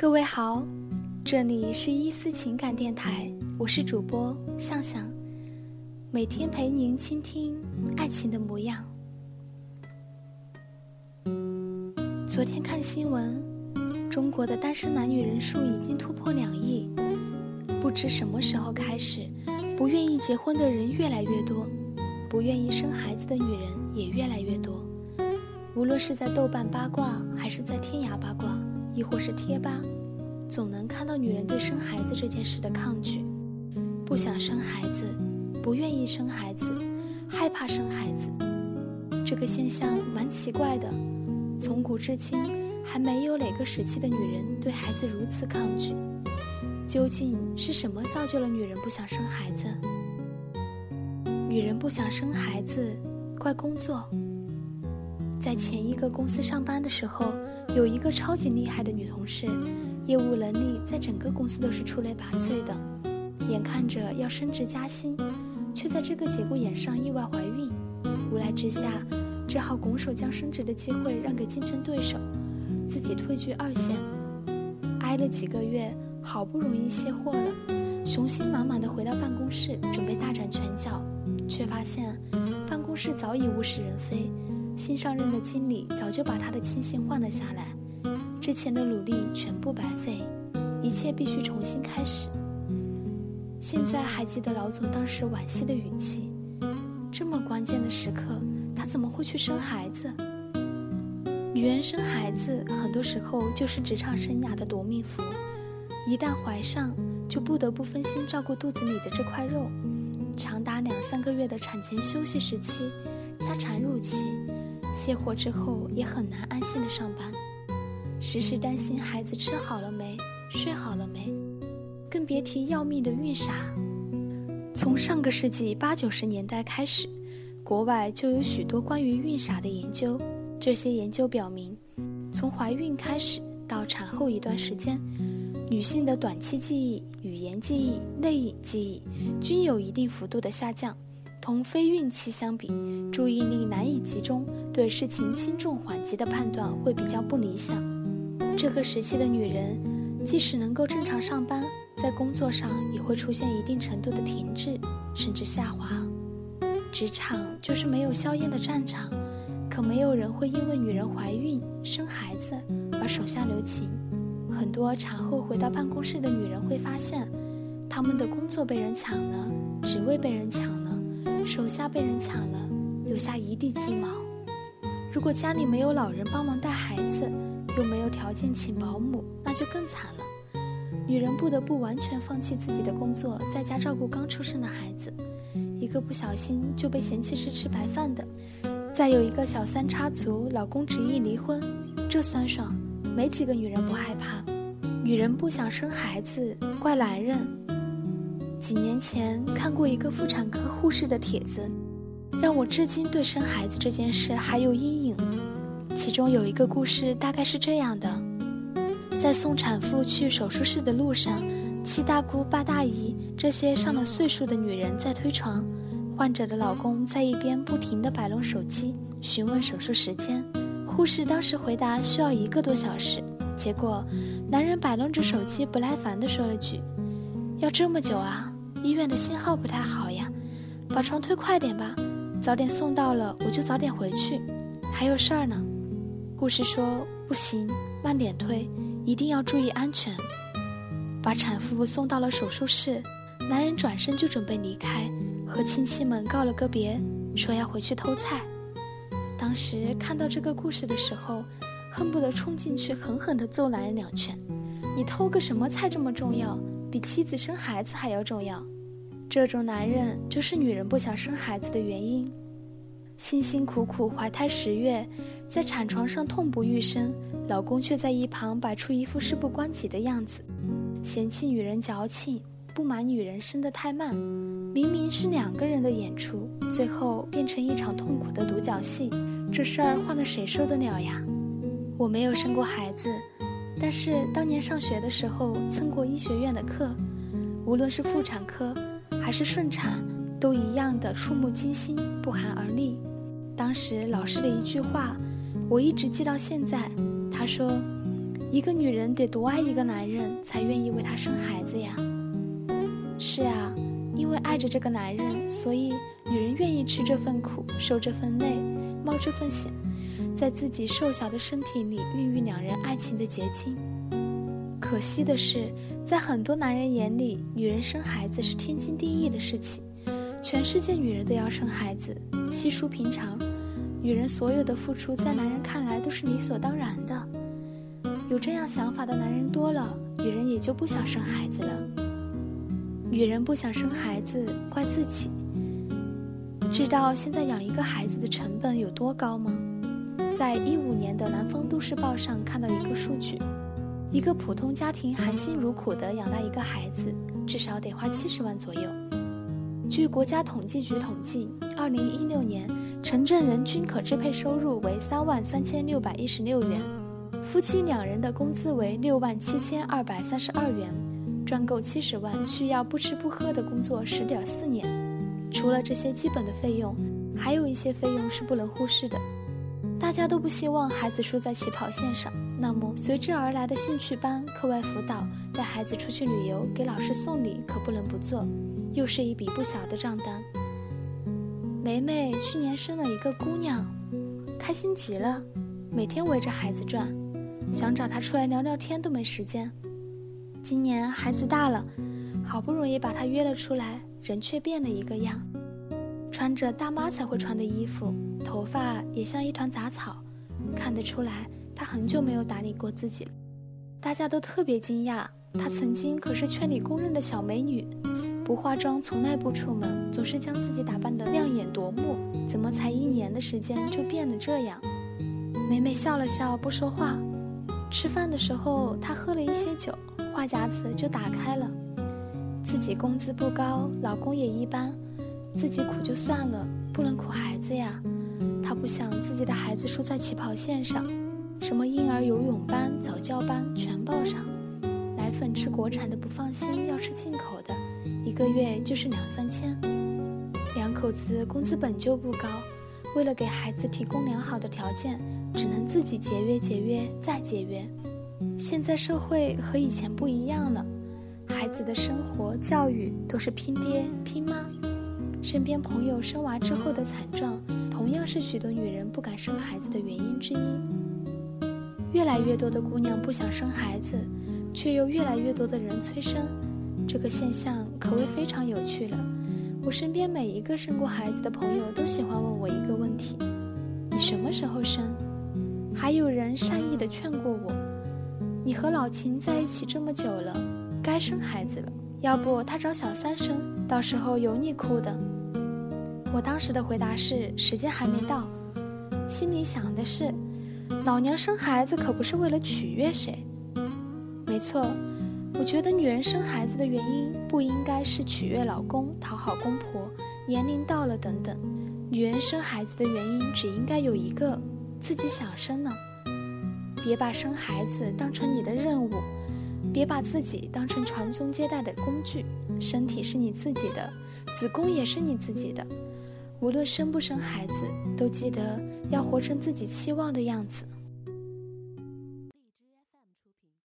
各位好，这里是伊思情感电台，我是主播向向，每天陪您倾听爱情的模样。昨天看新闻，中国的单身男女人数已经突破两亿，不知什么时候开始，不愿意结婚的人越来越多，不愿意生孩子的女人也越来越多。无论是在豆瓣八卦，还是在天涯八卦。亦或是贴吧，总能看到女人对生孩子这件事的抗拒，不想生孩子，不愿意生孩子，害怕生孩子。这个现象蛮奇怪的，从古至今还没有哪个时期的女人对孩子如此抗拒。究竟是什么造就了女人不想生孩子？女人不想生孩子，怪工作。在前一个公司上班的时候。有一个超级厉害的女同事，业务能力在整个公司都是出类拔萃的，眼看着要升职加薪，却在这个节骨眼上意外怀孕，无奈之下，只好拱手将升职的机会让给竞争对手，自己退居二线。挨了几个月，好不容易卸货了，雄心满满的回到办公室，准备大展拳脚，却发现办公室早已物是人非。新上任的经理早就把他的亲信换了下来，之前的努力全部白费，一切必须重新开始。现在还记得老总当时惋惜的语气，这么关键的时刻，他怎么会去生孩子？女人生孩子，很多时候就是职场生涯的夺命符，一旦怀上，就不得不分心照顾肚子里的这块肉，长达两三个月的产前休息时期，加产褥期。卸货之后也很难安心的上班，时时担心孩子吃好了没、睡好了没，更别提要命的孕傻。从上个世纪八九十年代开始，国外就有许多关于孕傻的研究。这些研究表明，从怀孕开始到产后一段时间，女性的短期记忆、语言记忆、内隐记忆均有一定幅度的下降。同非孕期相比，注意力难以集中，对事情轻重缓急的判断会比较不理想。这个时期的女人，即使能够正常上班，在工作上也会出现一定程度的停滞，甚至下滑。职场就是没有硝烟的战场，可没有人会因为女人怀孕生孩子而手下留情。很多产后回到办公室的女人会发现，她们的工作被人抢了，职位被人抢了。手下被人抢了，留下一地鸡毛。如果家里没有老人帮忙带孩子，又没有条件请保姆，那就更惨了。女人不得不完全放弃自己的工作，在家照顾刚出生的孩子。一个不小心就被嫌弃是吃白饭的，再有一个小三插足，老公执意离婚，这酸爽，没几个女人不害怕。女人不想生孩子，怪男人。几年前看过一个妇产科护士的帖子，让我至今对生孩子这件事还有阴影。其中有一个故事，大概是这样的：在送产妇去手术室的路上，七大姑八大姨这些上了岁数的女人在推床，患者的老公在一边不停地摆弄手机，询问手术时间。护士当时回答需要一个多小时，结果男人摆弄着手机，不耐烦地说了句：“要这么久啊？”医院的信号不太好呀，把床推快点吧，早点送到了我就早点回去，还有事儿呢。护士说不行，慢点推，一定要注意安全。把产妇送到了手术室，男人转身就准备离开，和亲戚们告了个别，说要回去偷菜。当时看到这个故事的时候，恨不得冲进去狠狠地揍男人两拳。你偷个什么菜这么重要？比妻子生孩子还要重要，这种男人就是女人不想生孩子的原因。辛辛苦苦怀胎十月，在产床上痛不欲生，老公却在一旁摆出一副事不关己的样子，嫌弃女人矫情，不满女人生得太慢。明明是两个人的演出，最后变成一场痛苦的独角戏，这事儿换了谁受得了呀？我没有生过孩子。但是当年上学的时候蹭过医学院的课，无论是妇产科还是顺产，都一样的触目惊心，不寒而栗。当时老师的一句话，我一直记到现在。他说：“一个女人得多爱一个男人，才愿意为他生孩子呀？是啊，因为爱着这个男人，所以女人愿意吃这份苦，受这份累，冒这份险，在自己瘦小的身体里孕育两人爱情的结晶。可惜的是，在很多男人眼里，女人生孩子是天经地义的事情，全世界女人都要生孩子，稀疏平常。女人所有的付出，在男人看来都是理所当然的。有这样想法的男人多了，女人也就不想生孩子了。女人不想生孩子，怪自己。知道现在养一个孩子的成本有多高吗？在一五年的《南方都市报》上看到一个数据，一个普通家庭含辛茹苦地养大一个孩子，至少得花七十万左右。据国家统计局统计，二零一六年。城镇人均可支配收入为三万三千六百一十六元，夫妻两人的工资为六万七千二百三十二元，赚够七十万需要不吃不喝的工作十点四年。除了这些基本的费用，还有一些费用是不能忽视的。大家都不希望孩子输在起跑线上，那么随之而来的兴趣班、课外辅导、带孩子出去旅游、给老师送礼，可不能不做，又是一笔不小的账单。梅梅去年生了一个姑娘，开心极了，每天围着孩子转，想找她出来聊聊天都没时间。今年孩子大了，好不容易把她约了出来，人却变了一个样，穿着大妈才会穿的衣服，头发也像一团杂草，看得出来她很久没有打理过自己了。大家都特别惊讶，她曾经可是圈里公认的小美女。不化妆，从来不出门，总是将自己打扮得亮眼夺目。怎么才一年的时间就变了这样？美美笑了笑，不说话。吃饭的时候，她喝了一些酒，话匣子就打开了。自己工资不高，老公也一般，自己苦就算了，不能苦孩子呀。她不想自己的孩子输在起跑线上，什么婴儿游泳班、早教班全报上。奶粉吃国产的不放心，要吃进口的。一个月就是两三千，两口子工资本就不高，为了给孩子提供良好的条件，只能自己节约节约再节约。现在社会和以前不一样了，孩子的生活教育都是拼爹拼妈，身边朋友生娃之后的惨状，同样是许多女人不敢生孩子的原因之一。越来越多的姑娘不想生孩子，却又越来越多的人催生。这个现象可谓非常有趣了。我身边每一个生过孩子的朋友都喜欢问我一个问题：“你什么时候生？”还有人善意的劝过我：“你和老秦在一起这么久了，该生孩子了，要不他找小三生，到时候有你哭的。”我当时的回答是：“时间还没到。”心里想的是：“老娘生孩子可不是为了取悦谁。”没错。我觉得女人生孩子的原因不应该是取悦老公、讨好公婆、年龄到了等等。女人生孩子的原因只应该有一个：自己想生了。别把生孩子当成你的任务，别把自己当成传宗接代的工具。身体是你自己的，子宫也是你自己的。无论生不生孩子，都记得要活成自己期望的样子。